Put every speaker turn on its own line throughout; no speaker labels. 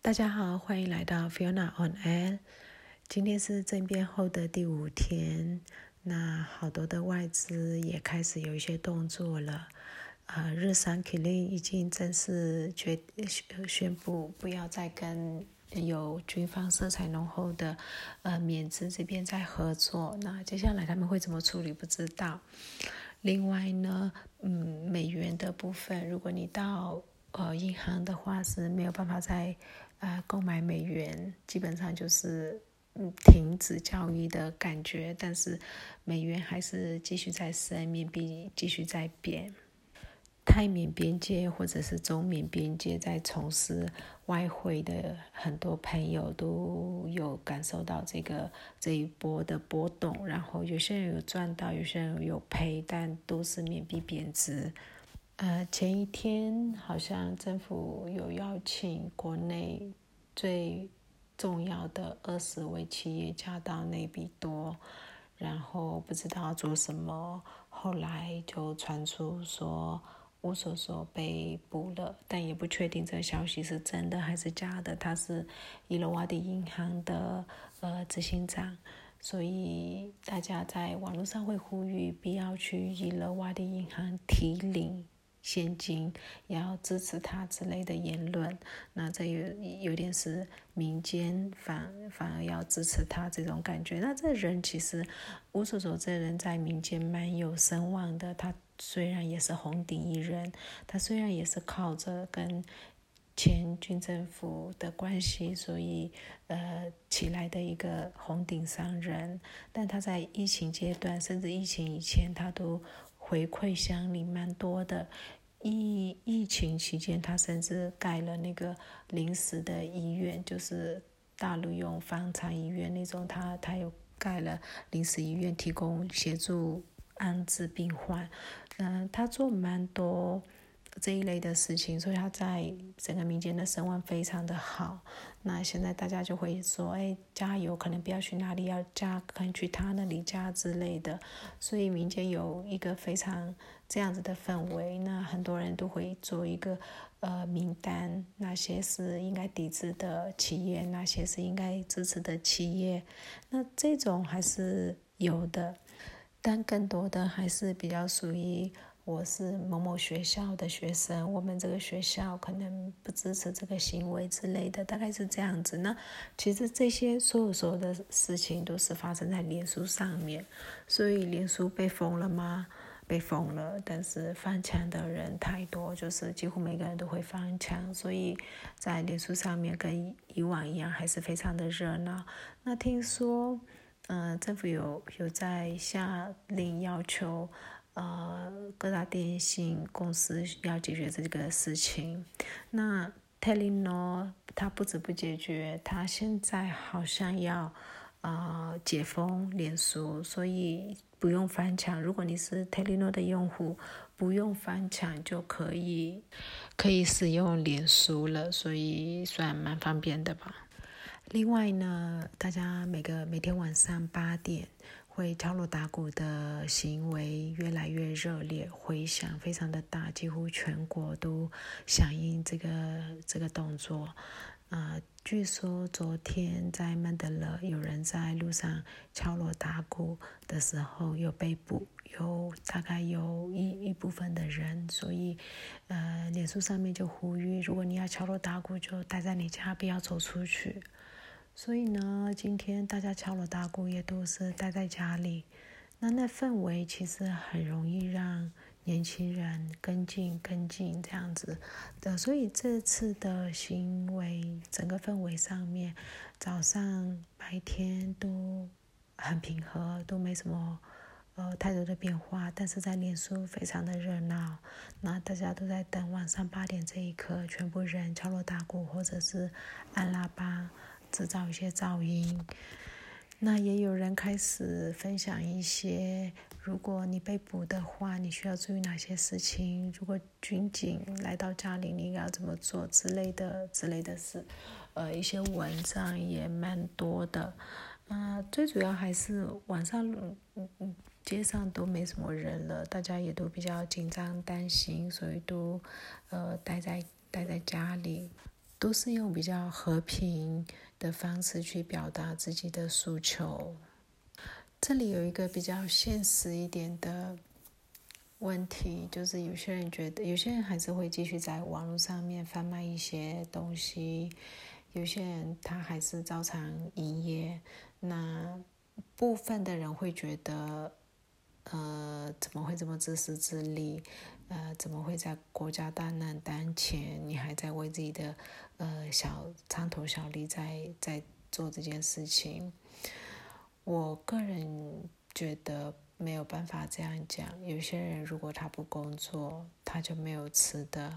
大家好，欢迎来到 Fiona on Air。今天是政变后的第五天，那好多的外资也开始有一些动作了。呃，日商肯定已经正式决宣布不要再跟有军方色彩浓厚的呃缅资这边再合作。那接下来他们会怎么处理？不知道。另外呢，嗯，美元的部分，如果你到呃银行的话是没有办法再呃购买美元，基本上就是嗯停止交易的感觉。但是美元还是继续在升，缅币继续在贬。泰缅边界或者是中缅边界在从事外汇的很多朋友都有感受到这个这一波的波动，然后有些人有赚到，有些人有赔，但都是缅币贬值。呃，前一天好像政府有邀请国内最重要的二十位企业家到内比多，然后不知道做什么，后来就传出说。乌索索被捕了，但也不确定这消息是真的还是假的。他是伊勒瓦底银行的呃执行长，所以大家在网络上会呼吁必要去伊勒瓦底银行提领现金，要支持他之类的言论。那这有有点是民间反反而要支持他这种感觉。那这人其实乌索索这人在民间蛮有声望的，他。虽然也是红顶一人，他虽然也是靠着跟前军政府的关系，所以呃起来的一个红顶商人，但他在疫情阶段，甚至疫情以前，他都回馈乡里蛮多的。疫疫情期间，他甚至盖了那个临时的医院，就是大陆用方舱医院那种，他他有盖了临时医院，提供协助。安置病患，嗯，他做蛮多这一类的事情，所以他在整个民间的声望非常的好。那现在大家就会说，哎，加油，可能不要去哪里，要加，可能去他那里加之类的。所以民间有一个非常这样子的氛围，那很多人都会做一个呃名单，哪些是应该抵制的企业，哪些是应该支持的企业，那这种还是有的。但更多的还是比较属于我是某某学校的学生，我们这个学校可能不支持这个行为之类的，大概是这样子。那其实这些所有所有的事情都是发生在脸书上面，所以脸书被封了吗？被封了，但是翻墙的人太多，就是几乎每个人都会翻墙，所以在脸书上面跟以往一样，还是非常的热闹。那听说。嗯，政府有有在下令要求，呃，各大电信公司要解决这个事情。那 Telenor 它不止不解决，它现在好像要呃解封脸书，所以不用翻墙。如果你是 Telenor 的用户，不用翻墙就可以可以使用脸书了，所以算蛮方便的吧。另外呢，大家每个每天晚上八点会敲锣打鼓的行为越来越热烈，回响非常的大，几乎全国都响应这个这个动作。呃，据说昨天在曼德勒有人在路上敲锣打鼓的时候有被捕，有大概有一一部分的人，所以呃，脸书上面就呼吁，如果你要敲锣打鼓，就待在你家，不要走出去。所以呢，今天大家敲锣打鼓也都是待在家里，那那氛围其实很容易让年轻人跟进跟进这样子的。所以这次的行为，整个氛围上面，早上白天都很平和，都没什么呃太多的变化。但是在脸书非常的热闹，那大家都在等晚上八点这一刻，全部人敲锣打鼓或者是按喇叭。制造一些噪音，那也有人开始分享一些，如果你被捕的话，你需要注意哪些事情？如果军警来到家里，你应该要怎么做之类的之类的事，呃，一些文章也蛮多的。那最主要还是晚上，嗯嗯，街上都没什么人了，大家也都比较紧张担心，所以都呃待在待在家里。都是用比较和平的方式去表达自己的诉求。这里有一个比较现实一点的问题，就是有些人觉得，有些人还是会继续在网络上面贩卖一些东西，有些人他还是照常营业。那部分的人会觉得，怎么会这么自私自利？呃，怎么会在国家大难当前，你还在为自己的呃小蝇头小利在在做这件事情？我个人觉得没有办法这样讲。有些人如果他不工作，他就没有吃的；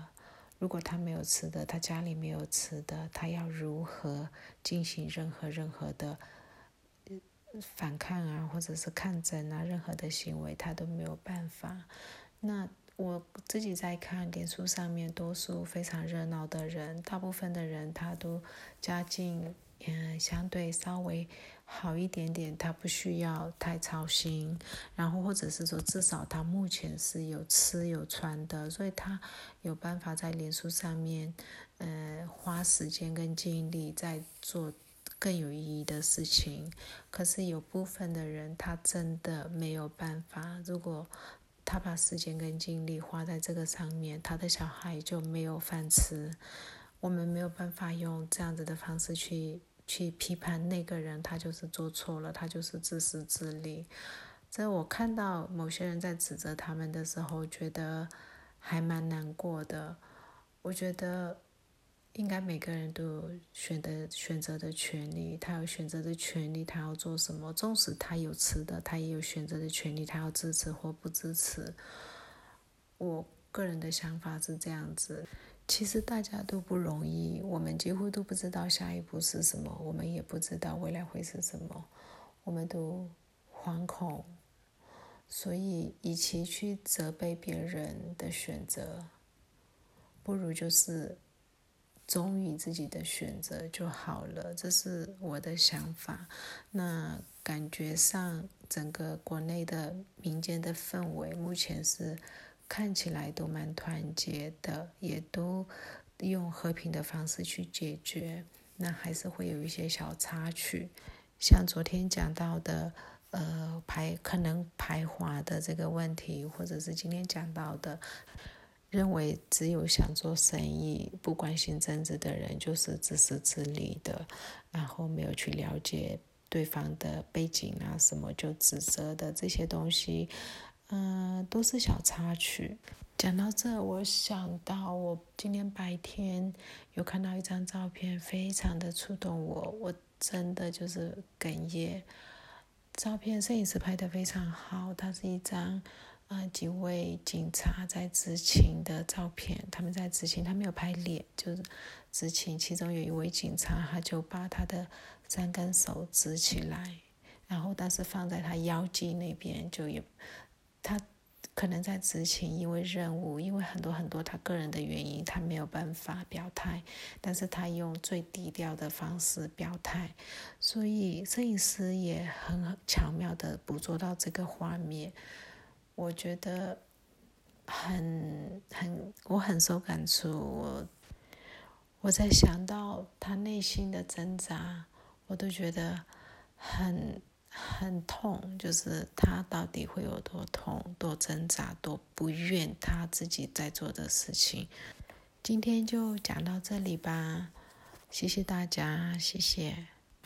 如果他没有吃的，他家里没有吃的，他要如何进行任何任何的反抗啊，或者是抗争啊，任何的行为他都没有办法。那。我自己在看脸书上面，多数非常热闹的人，大部分的人他都家境嗯相对稍微好一点点，他不需要太操心，然后或者是说至少他目前是有吃有穿的，所以他有办法在脸书上面呃花时间跟精力在做更有意义的事情。可是有部分的人他真的没有办法，如果。他把时间跟精力花在这个上面，他的小孩就没有饭吃。我们没有办法用这样子的方式去去批判那个人，他就是做错了，他就是自私自利。在我看到某些人在指责他们的时候，觉得还蛮难过的。我觉得。应该每个人都有选择选择的权利，他有选择的权利，他要做什么？纵使他有吃的，他也有选择的权利，他要支持或不支持。我个人的想法是这样子。其实大家都不容易，我们几乎都不知道下一步是什么，我们也不知道未来会是什么，我们都惶恐。所以，与其去责备别人的选择，不如就是。忠于自己的选择就好了，这是我的想法。那感觉上，整个国内的民间的氛围目前是看起来都蛮团结的，也都用和平的方式去解决。那还是会有一些小插曲，像昨天讲到的，呃，排可能排华的这个问题，或者是今天讲到的。认为只有想做生意、不关心政治的人就是自私自利的，然后没有去了解对方的背景啊什么就指责的这些东西，嗯，都是小插曲。讲到这，我想到我今天白天有看到一张照片，非常的触动我，我真的就是哽咽。照片摄影师拍的非常好，它是一张。啊，几位警察在执勤的照片，他们在执勤，他没有拍脸，就是执勤。其中有一位警察，他就把他的三根手指起来，然后但是放在他腰际那边，就也他可能在执勤，因为任务，因为很多很多他个人的原因，他没有办法表态，但是他用最低调的方式表态，所以摄影师也很巧妙的捕捉到这个画面。我觉得很很，我很受感触。我我在想到他内心的挣扎，我都觉得很很痛。就是他到底会有多痛、多挣扎、多不愿他自己在做的事情。今天就讲到这里吧，谢谢大家，谢谢。